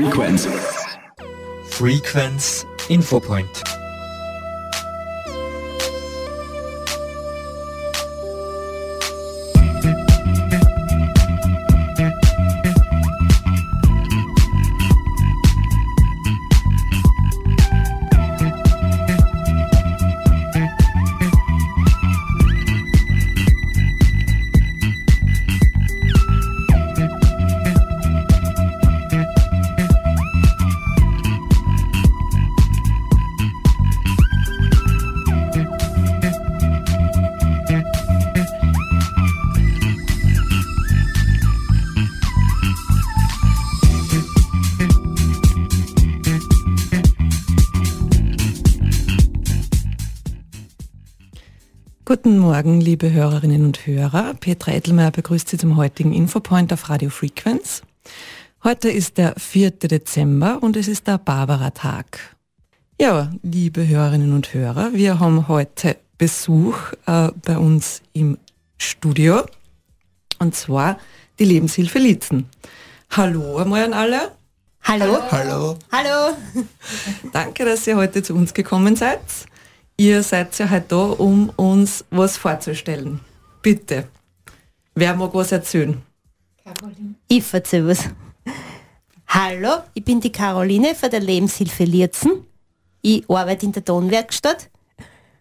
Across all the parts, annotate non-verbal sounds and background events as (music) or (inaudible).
Frequenz. Frequenz Infopoint. Morgen, liebe Hörerinnen und Hörer. Petra Edelmeier begrüßt Sie zum heutigen Infopoint auf Radio Frequenz. Heute ist der 4. Dezember und es ist der Barbara-Tag. Ja, liebe Hörerinnen und Hörer, wir haben heute Besuch äh, bei uns im Studio und zwar die Lebenshilfe Lietzen. Hallo einmal an alle. Hallo. Hallo. Hallo. Danke, dass ihr heute zu uns gekommen seid. Ihr seid ja heute da, um uns was vorzustellen. Bitte. Wer mag was erzählen? Ich erzähl was. Hallo, ich bin die Caroline von der Lebenshilfe Lietzen. Ich arbeite in der Tonwerkstatt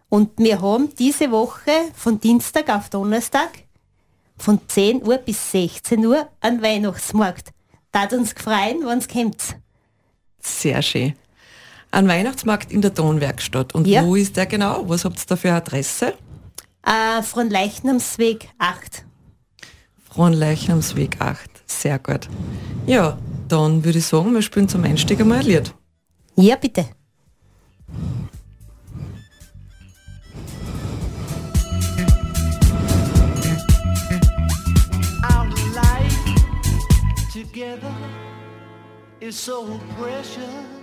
und wir haben diese Woche von Dienstag auf Donnerstag von 10 Uhr bis 16 Uhr einen Weihnachtsmarkt. Tat uns gefreien, wenn's kommt. Sehr schön. Ein Weihnachtsmarkt in der Tonwerkstatt. Und Ja. wo ist der genau? Was habt ihr da für eine Adresse? Äh, von Leichnamsweg 8. Fronleichnamsweg 8. Sehr gut. Ja, dann würde ich sagen, wir spielen zum Einstieg einmal ein Lied. Ja, bitte. Our life together is so precious.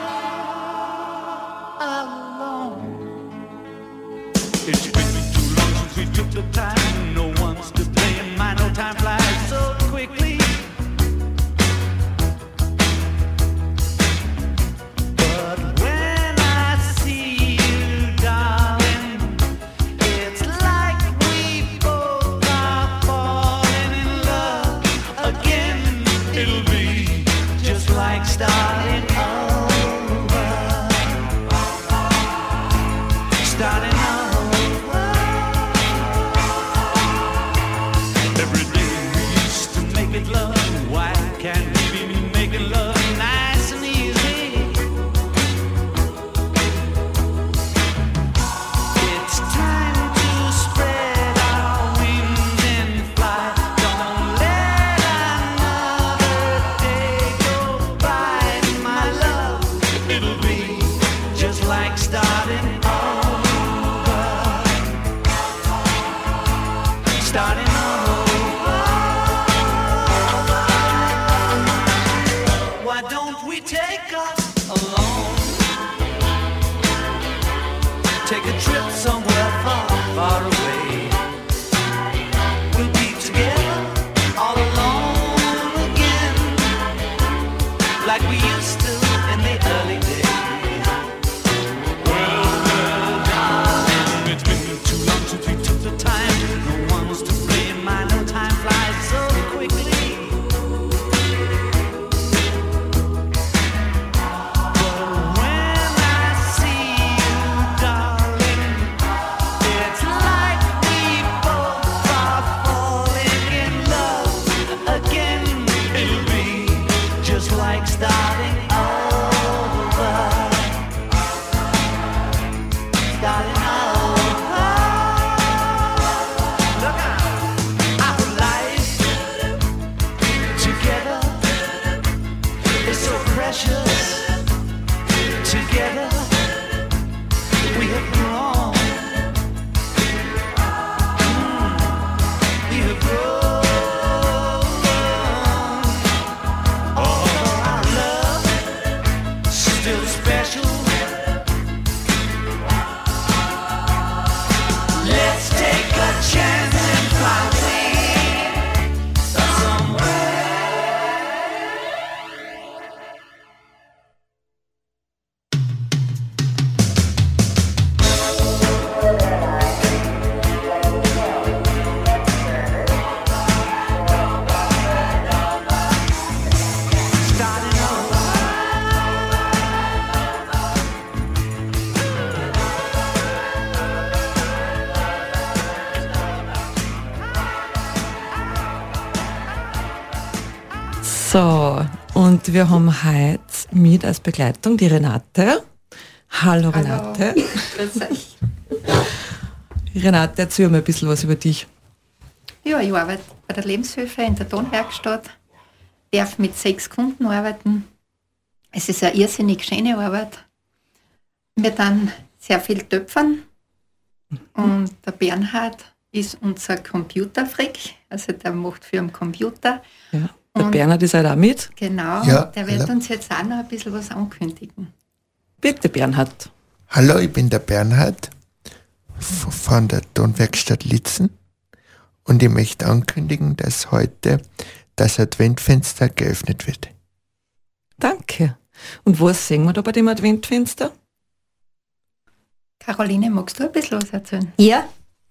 It's been too long since we took the time. We used Und wir haben heute mit als Begleitung die Renate. Hallo, Renate. Euch. Renate, erzähl mir ein bisschen was über dich. Ja, ich arbeite bei der Lebenshilfe in der Tonwerkstatt. Darf mit sechs Kunden arbeiten. Es ist eine irrsinnig schöne Arbeit. Wir dann sehr viel töpfern. Und der Bernhard ist unser Computerfreak. Also der macht für den Computer. Ja. Der Und- Bernhard ist heute auch mit. Genau. Ja, der wird hallo. uns jetzt auch noch ein bisschen was ankündigen. Bitte, Bernhard. Hallo, ich bin der Bernhard von der Tonwerkstatt Litzen und ich möchte ankündigen, dass heute das Adventfenster geöffnet wird. Danke. Und was sehen wir da bei dem Adventfenster? Caroline, magst du ein bisschen was erzählen? Ja,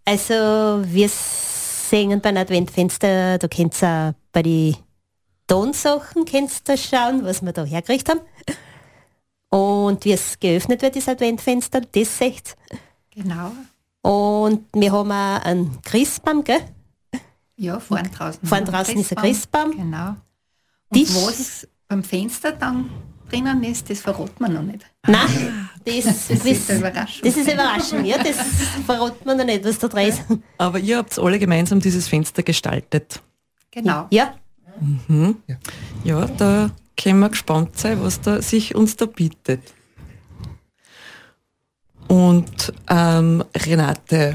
also wir singen beim Adventfenster, da könnt ihr auch bei den Tonsachen könnt ihr schauen, was wir da hergekriegt haben. Und wie es geöffnet wird, das Adventfenster, das seht ihr. Genau. Und wir haben auch einen Christbaum, gell? Ja, vorn draußen. Vorn draußen ist ein Christbaum. Genau. Und Tisch. was beim Fenster dann drinnen ist, das verraten wir noch nicht. Nein, das, Das ist eine Überraschung. Das ist eine Überraschung, ja, das verraten wir noch nicht, was da drin ist. Aber ihr habt alle gemeinsam dieses Fenster gestaltet. Genau. Ja, Ja, da können wir gespannt sein, was da sich uns da bietet. Und ähm, Renate,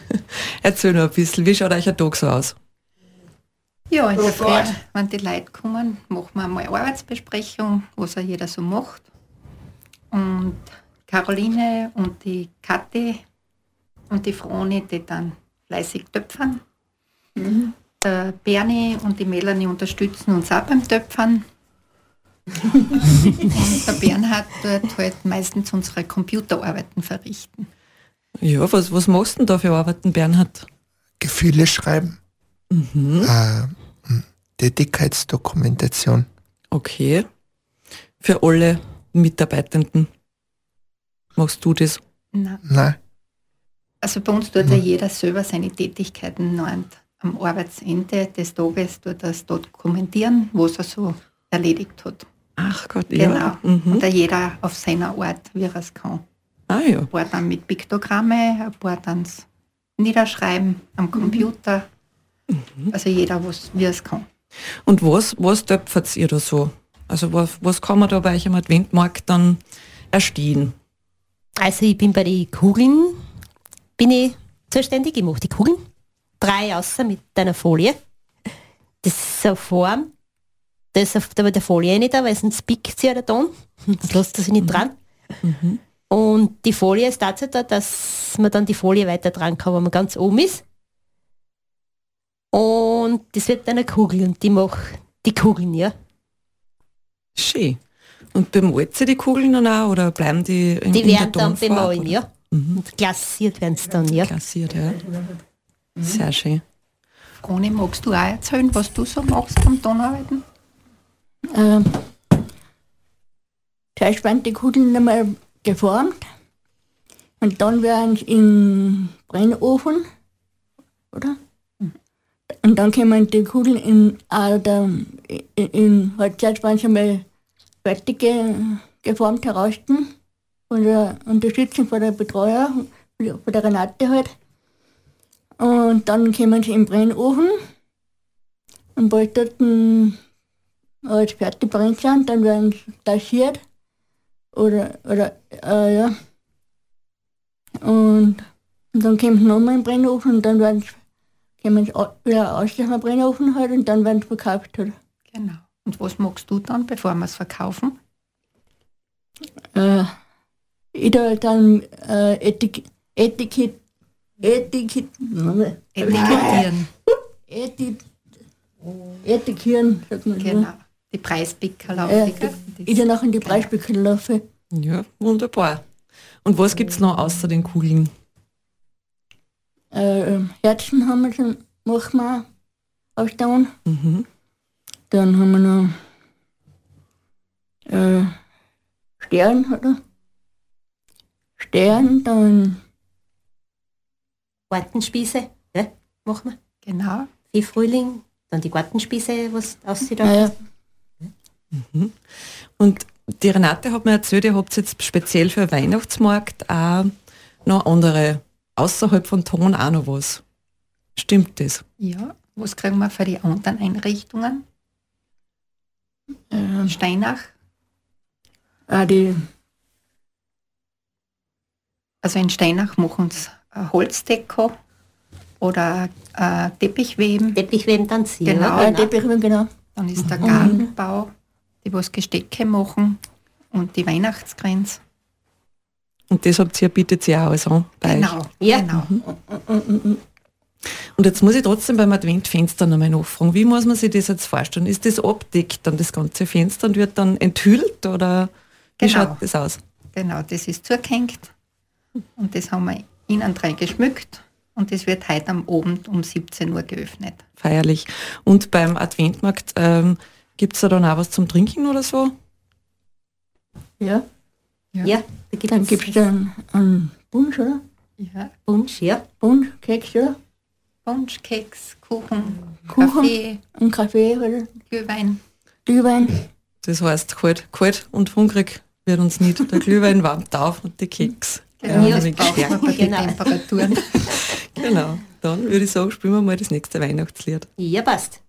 (laughs) erzähl noch ein bisschen, wie schaut euch ein Tag so aus? Ja, in der Früh, wenn die Leute kommen, machen wir einmal Arbeitsbesprechung, was auch jeder so macht. Und Caroline und die Kathi und die Froni, die dann fleißig töpfern. Der Bernie und die Melanie unterstützen uns auch beim Töpfern. und der Bernhard tut halt meistens unsere Computerarbeiten verrichten. Ja, was, was machst du denn da für Arbeiten, Bernhard? Gefühle schreiben, äh, m, Tätigkeitsdokumentation. Okay. Für alle Mitarbeitenden machst du das? Nein. Nein, Also bei uns tut ja jeder selber seine Tätigkeiten und am Arbeitsende des Tages tut er es dokumentieren, was er so erledigt hat. Ach Gott, Genau. ja. Mhm. Und da jeder auf seiner Art, wie er es kann. Ah ja. Ein paar dann mit Piktogramme, ein paar dann niederschreiben am Computer. Also jeder, was, wie er es kann. Und was, was töpfert ihr da so? Also was, was kann man da bei euch am Adventmarkt dann erstehen? also ich bin bei den Kugeln, bin ich zuständig, ich mache die Kugeln, drei außer mit einer Folie. Das ist so eine Form, da ist auf der, der Folie nicht da, weil sonst pickt sie ja der Ton, das lässt er sich nicht dran. Und die Folie ist dazu da, dass man dann die Folie weiter dran kann, wenn man ganz oben ist. Und das wird dann eine Kugel und die macht die Kugeln, ja. Schön. Und bemalt sie die Kugeln dann auch oder bleiben die in, Die in der werden dann oder ja. Und klassiert werden sie dann, ja. Klassiert, ja. Sehr schön. Froni, magst du auch erzählen, was du so machst beim Tonarbeiten? Ähm, zuerst werden die Kugeln einmal geformt und dann werden sie in Brennofen, oder? Und dann kommen die Kugeln in, der, in, in halt zuerst werden sie einmal fertig ge, geformt heraus von der Unterstützung von der Betreuer, von der Renate halt. Und dann kommen sie im Brennofen und bald dort ein als fertig brennt sind, dann werden sie tassiert. Oder, oder, äh, ja. Und, und dann kommt es nochmal in den Brennofen und dann werden sie, kommen sie wieder aus dem Brennofen halt und dann werden sie verkauft halt. Genau. Und was magst du dann, bevor wir es verkaufen? Äh, ich da dann äh, Etik, Etikett, Etikett, Etikettieren. (laughs) Etik, Etikieren, sagt man. Genau. Die Preispicker Äh, laufen. ich dann auch in die Preisbücher laufe. Ja, wunderbar. Und was gibt's noch außer den Kugeln? Äh, Herzen haben wir schon, machen wir aufstauen. Mhm. Dann haben wir noch äh, Stern, oder? Stern, dann Gartenspieße, ja, machen wir. Genau. Wie Frühling, dann die Gartenspieße, was aussieht. naja, Und die Renate hat mir erzählt, ihr habt jetzt speziell für Weihnachtsmarkt auch noch andere, außerhalb von Ton auch noch was. Stimmt das? Ja, was kriegen wir für die anderen Einrichtungen? Ähm, Steinach, auch die, also in Steinach machen sie eine Holzdeko oder äh, Teppichweben. Teppichweben dann sie. Genau. äh, Teppichweben, genau. Dann ist der Gartenbau, die was Gestecke machen und die Weihnachtsgrenze. Und das habt ihr, bietet ihr auch alles an bei euch. Genau, Ja. genau. Und jetzt muss ich trotzdem beim Adventfenster nochmal nachfragen, wie muss man sich das jetzt vorstellen? Ist das abdeckt dann das ganze Fenster und wird dann enthüllt oder wie Genau. schaut das aus? Genau, das ist zugehängt und das haben wir innen drin geschmückt und das wird heute am Abend um 17 Uhr geöffnet. Feierlich. Und beim Adventmarkt ähm, gibt es da dann auch was zum Trinken oder so? Ja. Ja, da gibt Dann es gibt es dann einen Punsch, oder? Ja, Punsch, ja. Punsch, Keks, oder? Punsch, Keks, Kuchen, Kuchen. Kaffee, Ein Kaffee, oder? Glühwein. Glühwein. Das heißt, kalt, kalt und hungrig wird uns nicht. Der Glühwein warmt auf und die Keks. Genau, Ja, das braucht man den Genau. Temperaturen. (laughs) Genau. Dann würde ich sagen, spielen wir mal das nächste Weihnachtslied. Ja, passt.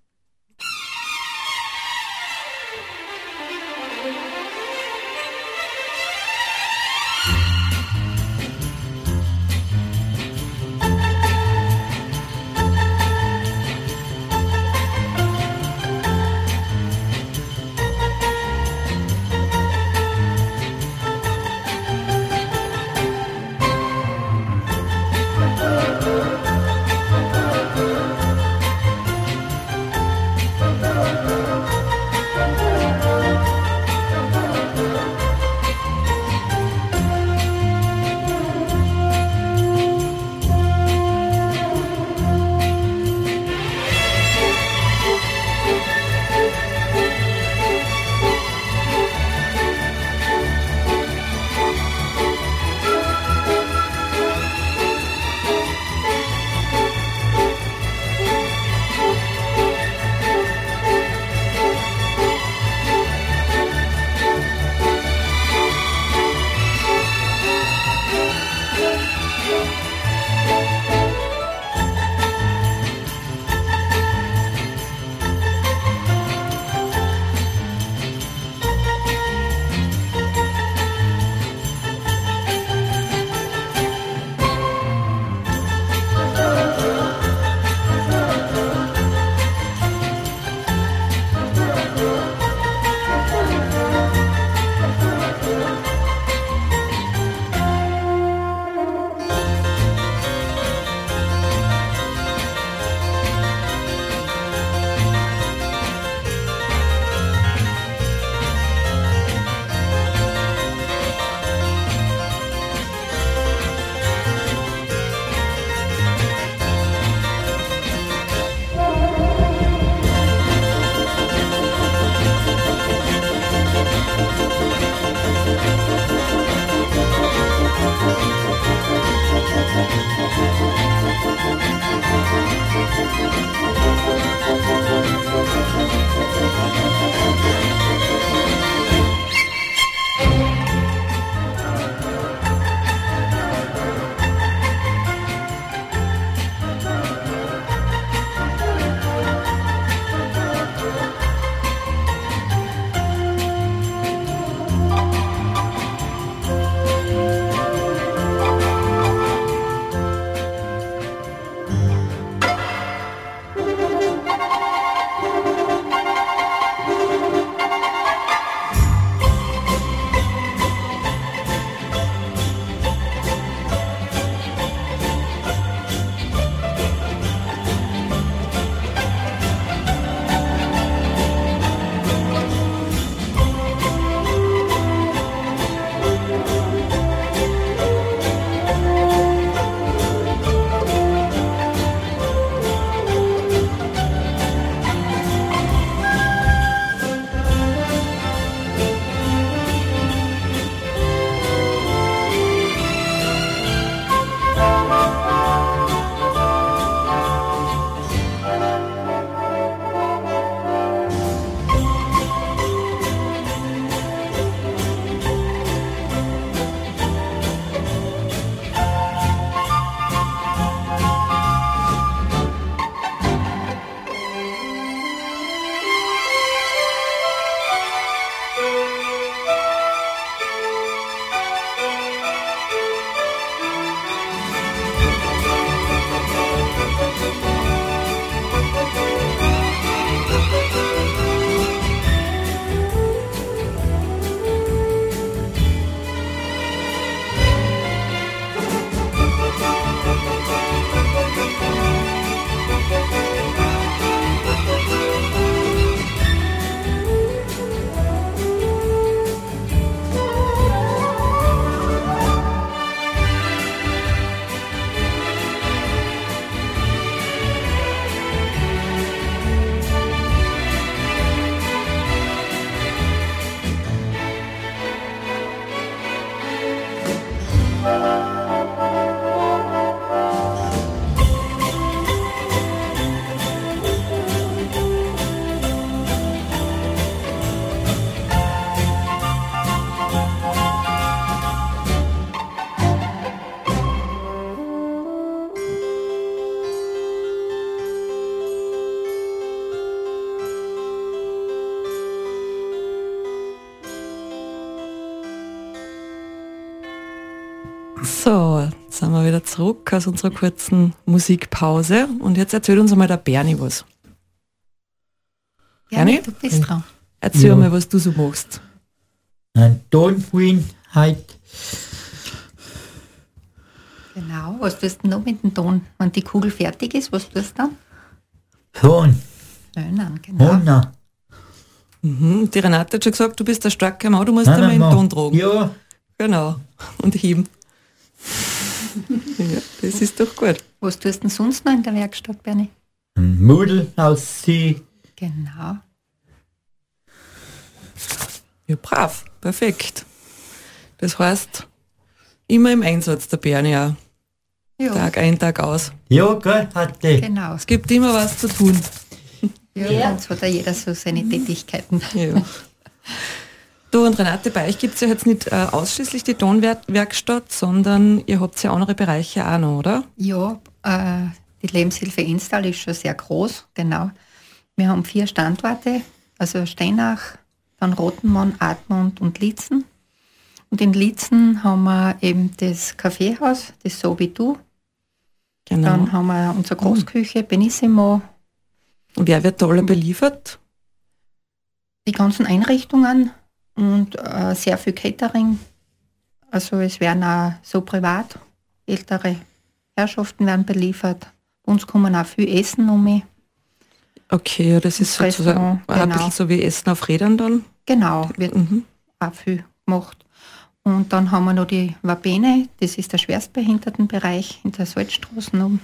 Zurück aus unserer kurzen Musikpause und jetzt erzählt uns einmal der Bernie was. Bernie, du bist dran. Erzähl Ja. mal, was du so machst. Ein Tonqueen halt. Genau, was tust du noch mit dem Ton? Wenn die Kugel fertig ist, was tust du dann? Ton. Löhnen, genau. Honna. Mhm. Die Renate hat schon gesagt, du bist der starke Mann, du musst Nein, einmal nein, Mann. Ton tragen. Ja, Genau. Und heben. Ja, das ist doch gut. Was tust du denn sonst noch in der Werkstatt, Bernie? aus See. Genau. Ja, brav. Perfekt. Das heißt, immer im Einsatz, der Bernie auch. Ja, Tag ein, Tag aus. Ja, gell, hatte. genau. Es gibt immer was zu tun. Ja, bei uns hat ja jeder so seine Tätigkeiten. Ja. (laughs) Du und Renate, bei euch gibt es ja jetzt nicht äh, ausschließlich die Tonwerkstatt, sondern ihr habt ja andere Bereiche auch noch, oder? Ja, äh, die Lebenshilfe Instal ist schon sehr groß, genau. Wir haben vier Standorte, also Steinach, dann Rotenmann, Admont und Lietzen. Und in Lietzen haben wir eben das Kaffeehaus, das So wie du. Genau. Dann haben wir unsere Großküche, Benissimo, Und wer wird da alle beliefert? die ganzen Einrichtungen und äh, sehr viel Catering. Also es werden auch so privat, ältere Herrschaften werden beliefert. Uns kommen auch viel Essen um mich. Okay, das ist Das sozusagen Restaurant, ein genau. bisschen so wie Essen auf Rädern dann. Genau, wird Mhm. auch viel gemacht. Und dann haben wir noch die Wabene, das ist der Schwerstbehindertenbereich in der Salzstraße oben.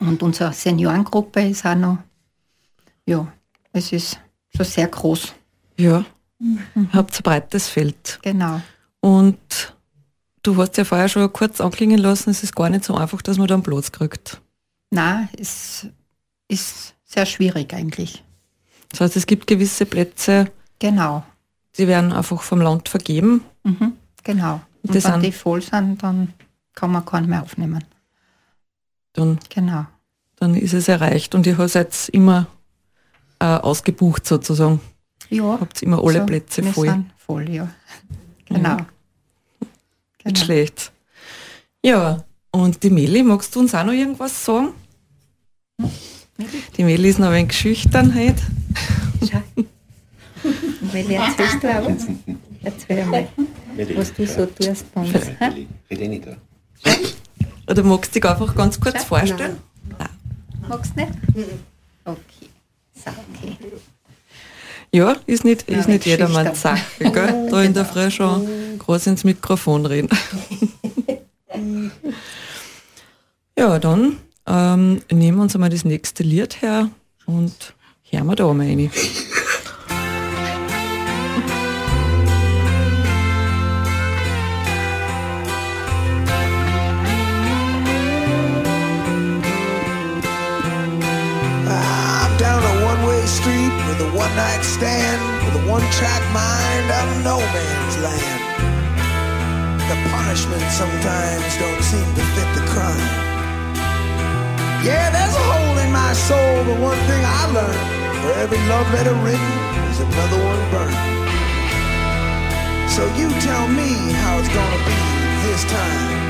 Und unsere Seniorengruppe ist auch noch, ja, es ist schon sehr groß, Ja, habt ein breites Feld. genau. Und du hast ja vorher schon kurz anklingen lassen, es ist gar nicht so einfach, dass man da einen Platz kriegt. Na, es ist sehr schwierig eigentlich. Das heißt, es gibt gewisse Plätze, Genau, die werden einfach vom Land vergeben. mhm, genau. Und Das wenn die voll sind, dann kann man keinen mehr aufnehmen. Dann, Genau, dann ist es erreicht. Und ihr seid immer äh, ausgebucht sozusagen. Ja. Habt immer alle so, Plätze wir voll. Sind voll, ja. Genau. Nicht genau. schlecht. Ja, und die Meli, magst du uns auch noch irgendwas sagen? Die Meli ist noch ein wenig schüchtern heute. Weil erzählst du auch? Erzähl mal, was du so tust bei uns. Rede nicht da. Oder magst du dich einfach ganz kurz vorstellen? Magst du nicht? Okay. So, okay. Ja, ist nicht, ist Ja, nicht jedermanns. Sache, gell? (laughs) Da in der Früh schon groß ins Mikrofon reden. (laughs) ja, dann ähm, nehmen wir uns einmal das nächste Lied her und hören wir da mal rein. With a one-night stand with a one-track mind out of no man's land. The punishment sometimes don't seem to fit the crime. Yeah, there's a hole in my soul, but one thing I learned: for every love letter written, there's another one burned. So you tell me how it's gonna be this time.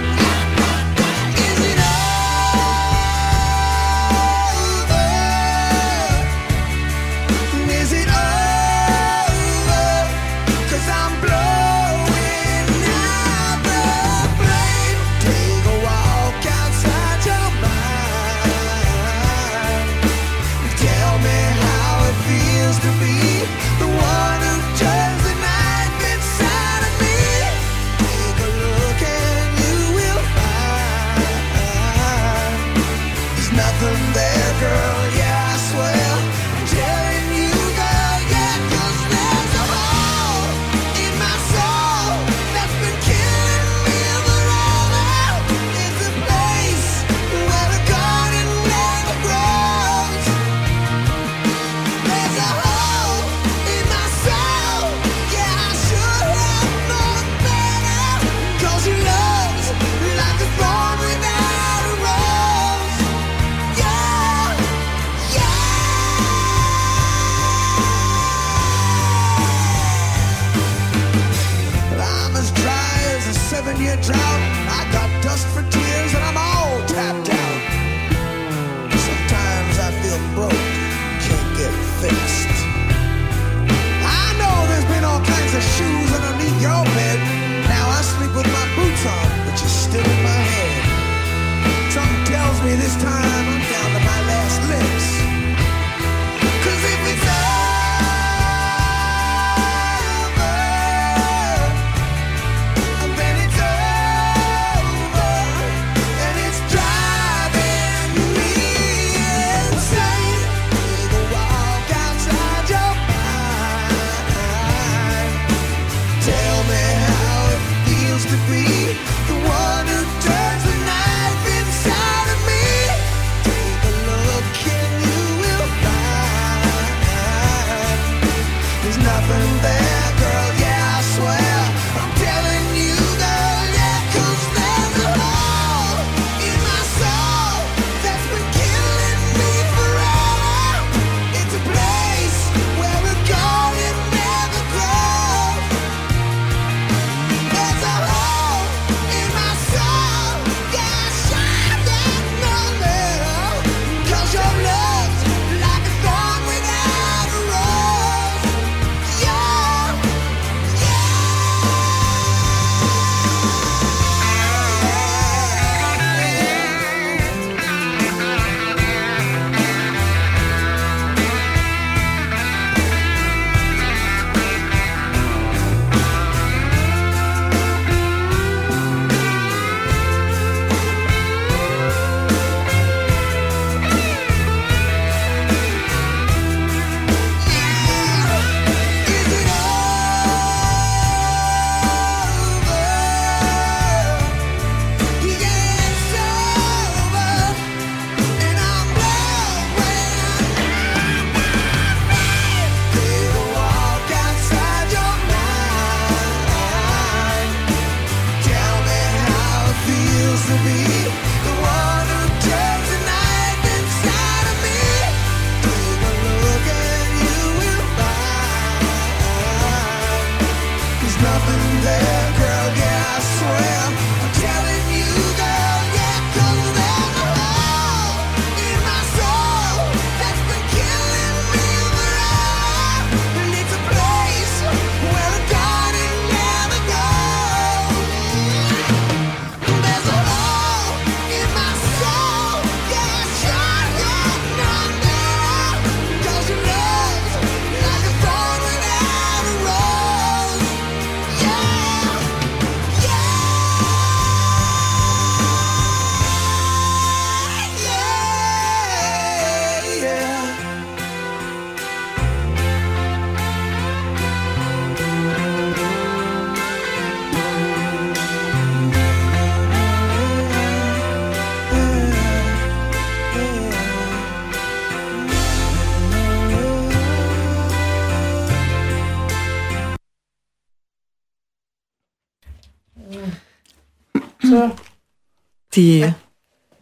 Die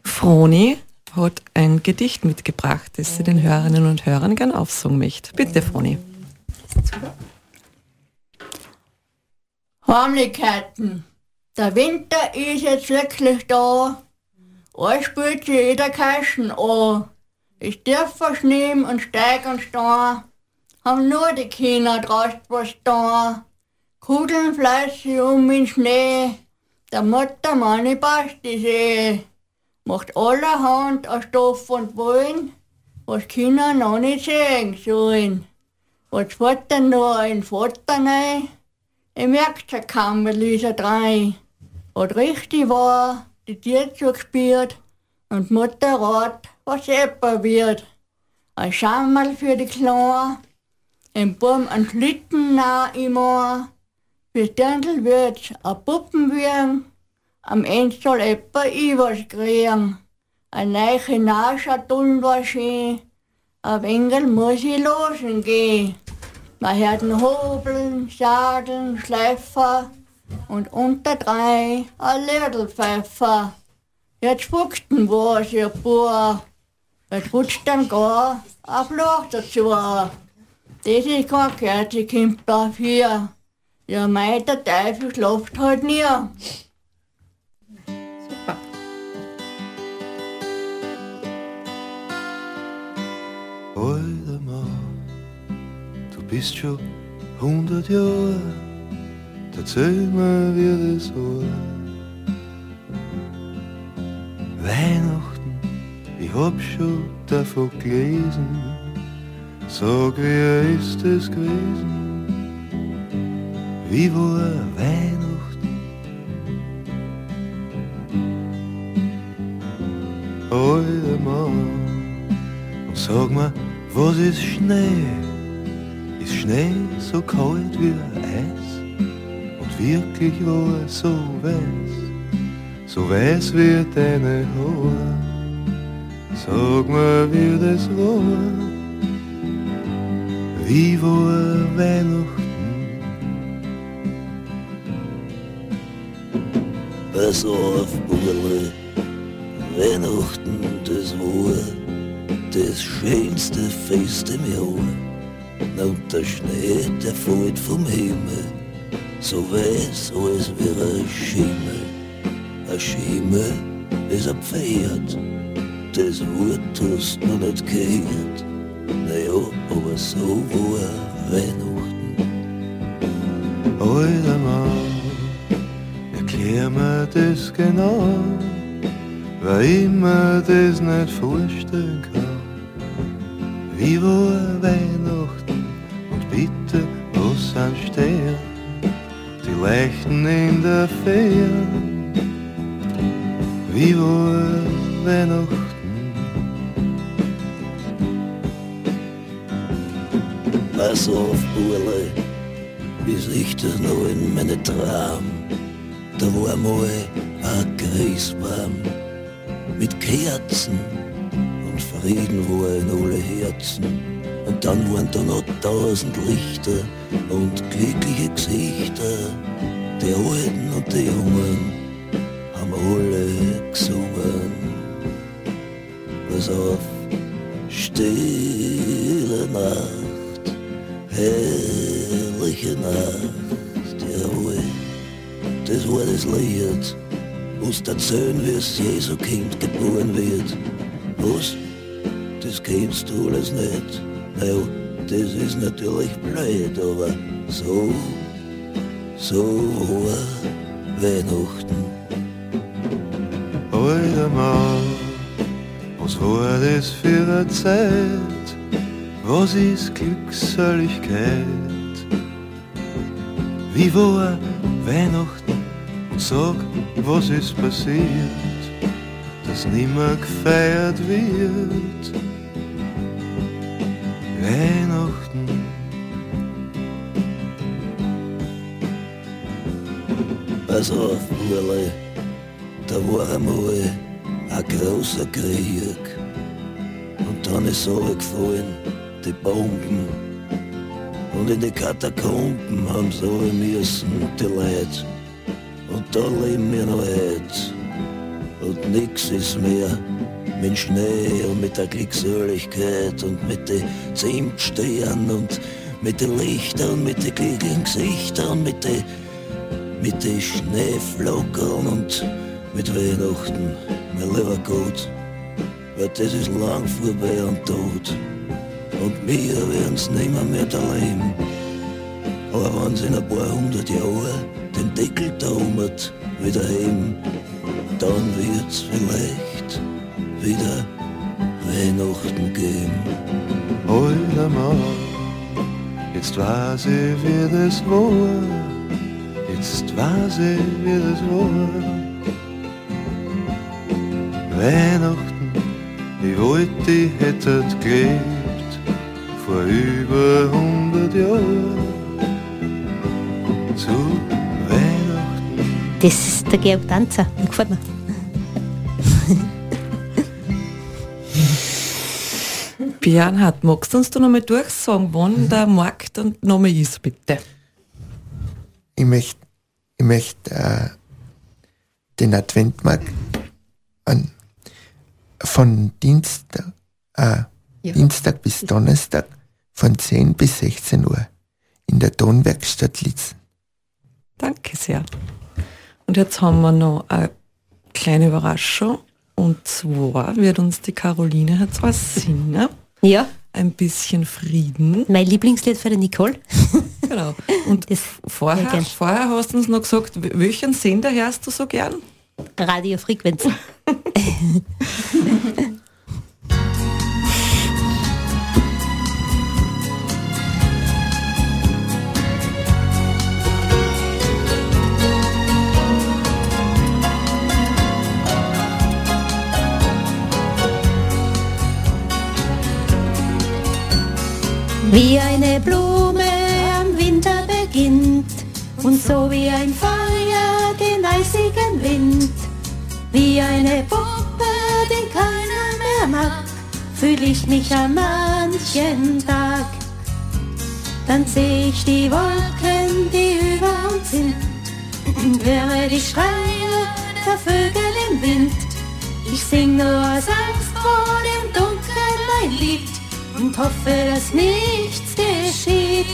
Froni hat ein Gedicht mitgebracht, das sie den Hörerinnen und Hörern gern aufsungen möchte. Bitte, Froni. Heimlichkeiten. Der Winter ist jetzt wirklich da. Alles spielt sich jeder Kaschen an. Ich darf was nehmen und steig und stehen. Haben nur die Kinder draußen was da. Kugeln fleißig um in Schnee. Der Mutter meine Basti sehe. Macht allerhand aus Stoff und Wollen, was Kinder noch nicht sehen sollen. Was fährt denn nur ein Vater rein? Ich merkt ja kaum mit Lisa drei. Was richtig war, die Tier zugespielt und Mutter rat, was etwa wird. Ein Schammerl für die Kleine, ein Baum an Schlitten nah immer. Dirndl wird's a Puppen werden, am Ende soll etwa ich was kriegen. Ein neiche Naschatullen war schön, a Wengel muss ich losen gehen. Man hört einen Hobeln, Sadeln, Schleifer und unter drei ein Lirdelpfeifer. Jetzt fuchsten was, ihr Bauer. Jetzt rutscht dann gar ein Flach dazu. Das ist kein Kerzekimpler hier. Ja, mei, der Teufel schlaft halt nie. Super. Waldemar, du bist schon hundert Jahre, erzähl mir, wie das war. Weihnachten hab schon davon gelesen. Sag, wie ist es gewesen? Wie war Weihnachten? Alter Mann, und sag mir, was ist Schnee? Ist Schnee so kalt wie Eis? Und wirklich war er so weiß, so weiß wie deine Haare. Sag mir, wie das war, wie war Weihnachten? Pass auf, Burle, Weihnachten, das war das schönste Fest im Jahr. Und der Schnee, der fällt vom Himmel, so weiß als wäre ein Schimmel. Ein Schimmel ist ein Pferd, das Wort hast du nicht gehört. Naja, aber so war Weihnachten. Alter Mann, mir das genau, weil ich das nicht vorstellen kann. Wie war Weihnachten und bitte, was Sterne? Die leuchten in der Ferne. Wie war Weihnachten? Pass auf, Burle, bis ich das noch in meine Traum. Da war mal ein Christbaum mit Kerzen und Frieden war in alle Herzen. Und dann waren da noch tausend Lichter und glückliche Gesichter. Die Alten und die Jungen haben alle gesungen. Pass auf, stille Nacht, herrliche Nacht. Das war das Lied, was erzählen, wie es Jesu Kind geboren wird. Was? Das kennst du alles nicht. Naja, das ist natürlich blöd, aber so, so war Weihnachten. Alter Mann, was war das für eine Zeit? Was ist Glückseligkeit? Wie war Weihnachten? Sag, was ist passiert, dass nimmer gefeiert wird? Weihnachten. Pass auf, Burle, da war einmal ein großer Krieg. Und dann ist gefallen, die Bomben. Und in die Katakomben haben sie alle müssen, die Leute. Und da leben wir noch heute. Und nix ist mehr mit Schnee und mit der Glückseligkeit und mit den Zimtsternen und mit den Lichtern mit den glücklichen Gesichtern und mit den mit den Schneeflockern und mit Weihnachten, mein lieber Gott. Weil das ist lang vorbei und tot. Und wir werden's nimmer mehr erleben. Aber wenn sie in ein paar hundert Jahren den Deckel oben wieder heben, dann wird's vielleicht wieder Weihnachten geben. Alter Mann, jetzt weiß ich, wie das war. Jetzt weiß ich, wie das war. Weihnachten, ich wollte, ich hätte gelebt vor über hundert Jahren. Das ist der Georg Tanzer, der gefällt mir. Bernhard, magst du uns da nochmal durchsagen, wann der Markt und nochmal ist, bitte? Ich möchte ich möcht, äh, den Adventmarkt an, von Dienstag, äh, Ja. Dienstag bis Donnerstag von 10 bis 16 Uhr in der Tonwerkstatt Litzen. Danke sehr. Und jetzt haben wir noch eine kleine Überraschung. Und zwar wird uns die Caroline jetzt was singen. Ja. Ein bisschen Frieden. Mein Lieblingslied für die Nicole. (laughs) Genau. Und Das vorher, vorher hast du uns noch gesagt, welchen Sender hörst du so gern? Radiofrequenz. (laughs) Wie eine Blume am Winter beginnt und so wie ein Feuer den eisigen Wind. Wie eine Puppe, die keiner mehr mag, fühl ich mich an manchen Tag. Dann seh ich die Wolken, die über uns sind, und höre die Schreie der Vögel im Wind. Ich sing nur aus Angst vor dem Dunkeln ein Lied und hoffe, dass nichts geschieht.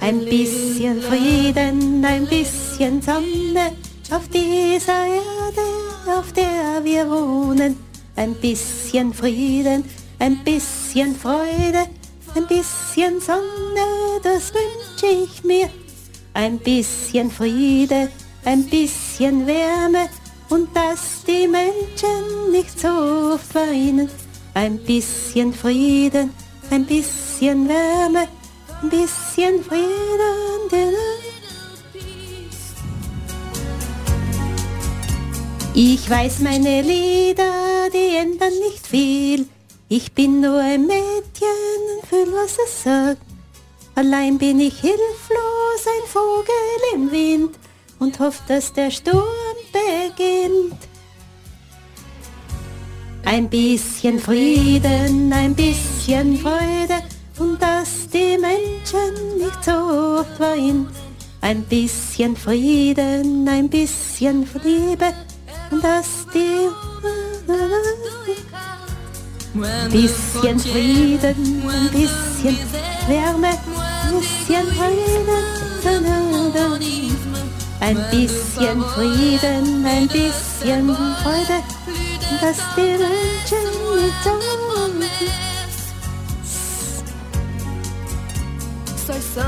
Ein bisschen Frieden, ein bisschen Sonne auf dieser Erde, auf der wir wohnen. Ein bisschen Frieden, ein bisschen Freude, ein bisschen Sonne, das wünsche ich mir. Ein bisschen Friede, ein bisschen Wärme und dass die Menschen nicht so oft. Ein bisschen Frieden, ein bisschen Wärme, ein bisschen Frieden. Ich weiß meine Lieder, die ändern nicht viel. Ich bin nur ein Mädchen und fühl, was es sagt. Allein bin ich hilflos, ein Vogel im Wind und hofft, dass der Sturm beginnt. Ein bisschen Frieden, ein bisschen Freude. Und dass die Menschen nicht so oft weinen. Ein bisschen Frieden, ein bisschen Liebe und dass die ein bisschen Frieden, ein bisschen Wärme, ein bisschen Frieden, ein bisschen Frieden, ein bisschen Freude, so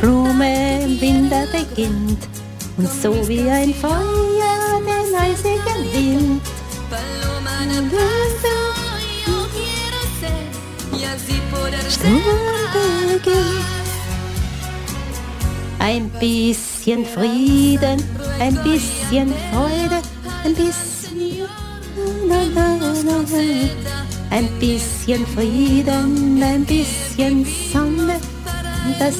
Blume im Winter beginnt und so wie ein Feuer den eisigen Wind. Ein bisschen Frieden, ein bisschen Freude, ein bisschen ein bisschen Frieden, ein bisschen Sonne, das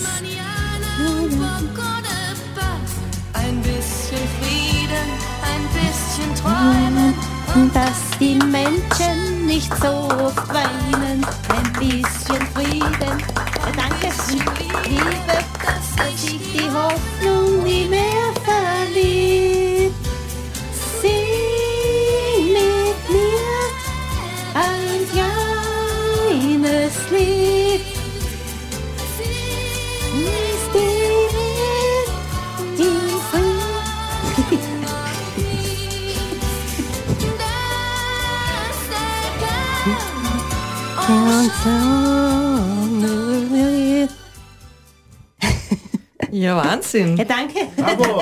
Ein bisschen Frieden, ein bisschen Träumen. dass die Menschen nicht so oft weinen. Ein bisschen Frieden, danke, Liebe, dass sich die Hoffnung nie mehr so. Ja, Wahnsinn. Ja, danke. Bravo.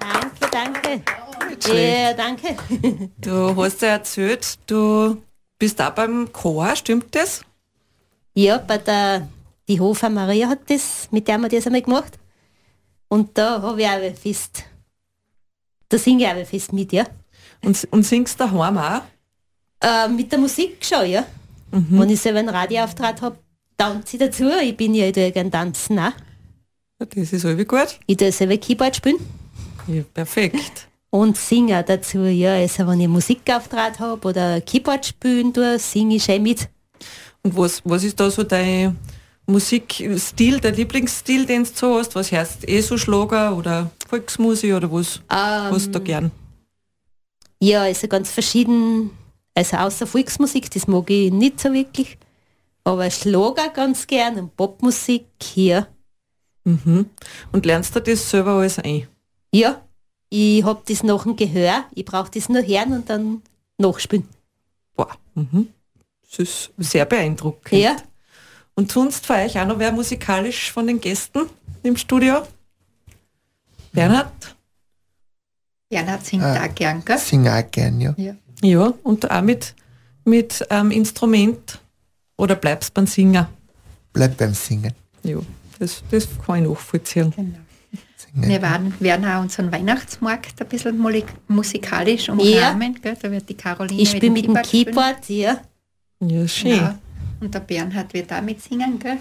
Danke, danke. Schlecht. Ja, danke. (laughs) Du hast ja erzählt, du bist auch beim Chor, stimmt das? Ja, bei der, die Hofer Maria hat das, mit der haben wir das einmal gemacht. Und da habe ich auch ein fest, da singe ich auch ein fest mit, ja. Und, und singst daheim auch? Äh, mit der Musik schon, ja. Wenn ich selber einen Radioauftrag habe, tanze ich dazu. Ich bin ja, ich tue ja gern tanzen auch. Das ist irgendwie gut. Ich tue selber Keyboard spielen Ja, perfekt. Und singe auch dazu, ja. Also wenn ich Musikauftrag habe oder Keyboard spielen tue, singe ich schon mit. Und was, was ist da so dein Musikstil, dein Lieblingsstil, den du so hast? Was heißt eh so Schlager oder Volksmusik oder was Ähm, hast du da gern? Ja, also ganz verschieden. Also außer Volksmusik, das mag ich nicht so wirklich. Aber Schlager ganz gern und Popmusik, ja. Mhm. Und lernst du das selber alles ein? Ja, ich hab das nach dem Gehör. Ich brauche das nur hören und dann nachspielen. Boah, mhm. das ist sehr beeindruckend. Ja. Und sonst für euch auch noch wer musikalisch von den Gästen im Studio? Bernhard? Bernhard singt Ah. auch gern, gell? Sing auch gern, ja. Ja. Ja, und auch mit, mit ähm, Instrument oder bleibst beim Singen? Bleib beim Singen. Ja, das, das kann ich nachvollziehen. Genau. Wir werden, werden auch unseren Weihnachtsmarkt ein bisschen musikalisch umrahmen. Gell? Da wird die Caroline Ich bin mit dem Keyboard spielen. Ja. Ja, schön. Ja. Und der Bernhard wird auch mitsingen. Gell?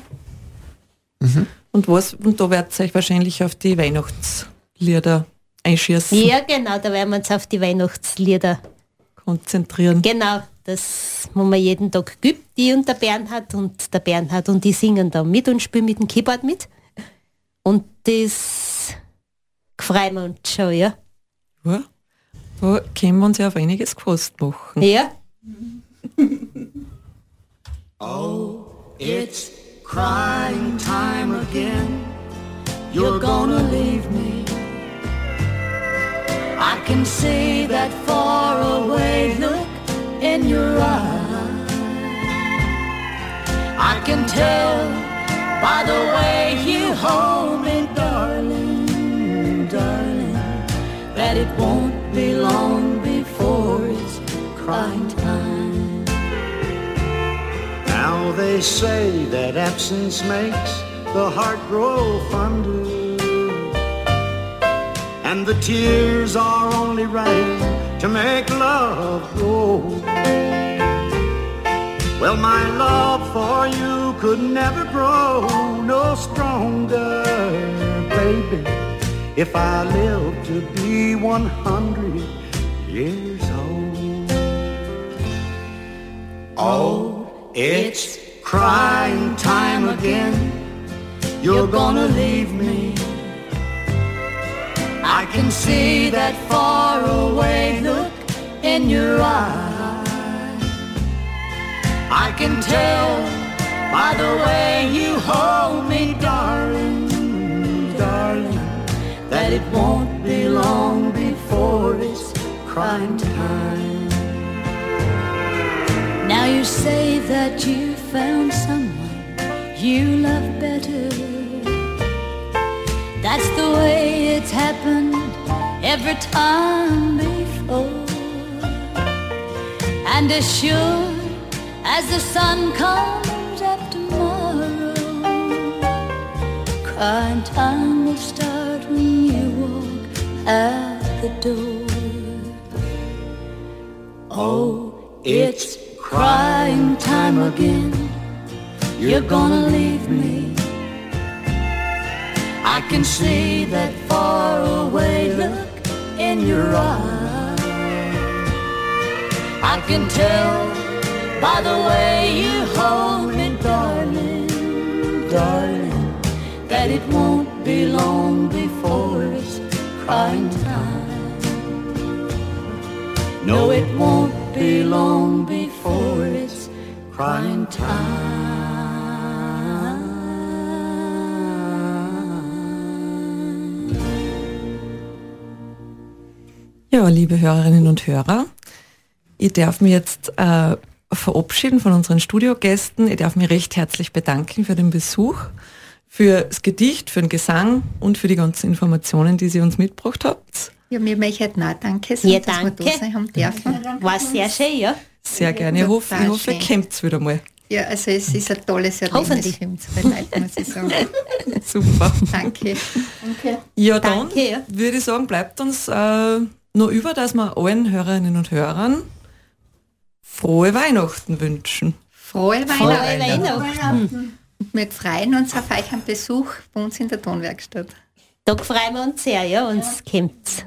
Und, was, und da werdet ihr euch wahrscheinlich auf die Weihnachtslieder einschießen, Ja, genau, da werden wir uns auf die Weihnachtslieder konzentrieren. Genau, das wo man jeden Tag gibt, die und der Bernhard und der Bernhard und die singen da mit und spielen mit dem Keyboard mit. Und das freuen wir schon, ja. Ja. Da können wir uns ja auf einiges gefasst machen. Ja. It's crying time again. You're gonna leave me. I can see that far away look in your eyes. I can tell by the way you hold me, it's time. Now they say that absence makes the heart grow fonder. And the tears are only right to make love grow. Well, my love for you could never grow no stronger, baby, if I live to be 100 years Oh, it's crying time again. You're gonna leave me. I can see that far away look in your eyes. I can tell by the way you hold me, darling, darling, that it won't be long before it's crying time. You say that you found someone you love better. That's the way it's happened every time before. And as sure as the sun comes up tomorrow, crying time will start when you walk out the door. Oh, it's crying time again. You're gonna leave me. I can see that far away look in your eyes. I can tell by the way you hold me, darling, darling, that it won't be long before it's crying time. No, it won't be long before crying time. Ja, liebe Hörerinnen und Hörer, ich darf mich jetzt äh, verabschieden von unseren Studiogästen. Ich darf mich recht herzlich bedanken für den Besuch, für das Gedicht, für den Gesang und für die ganzen Informationen, die Sie uns mitgebracht habt. Ja, mir möchte auch Danke sagen, Ja, dass wir danke. da sein haben dürfen. War sehr schön, ja. Sehr gerne. Ich hoffe, ich hoffe, ihr kommt's wieder mal. Ja, also es ist ein tolles Erlebnis Hoffentlich. für Leute, (laughs) muss ich sagen. Super. Danke. Ja, dann Danke, ja. würde ich sagen, bleibt uns äh, nur über, dass wir allen Hörerinnen und Hörern frohe Weihnachten wünschen. Frohe Frohe Weihnachten. Weihnachten. Wir freuen uns auf euch einen Besuch bei uns in der Tonwerkstatt. Da freuen wir uns sehr, ja, uns kommt's.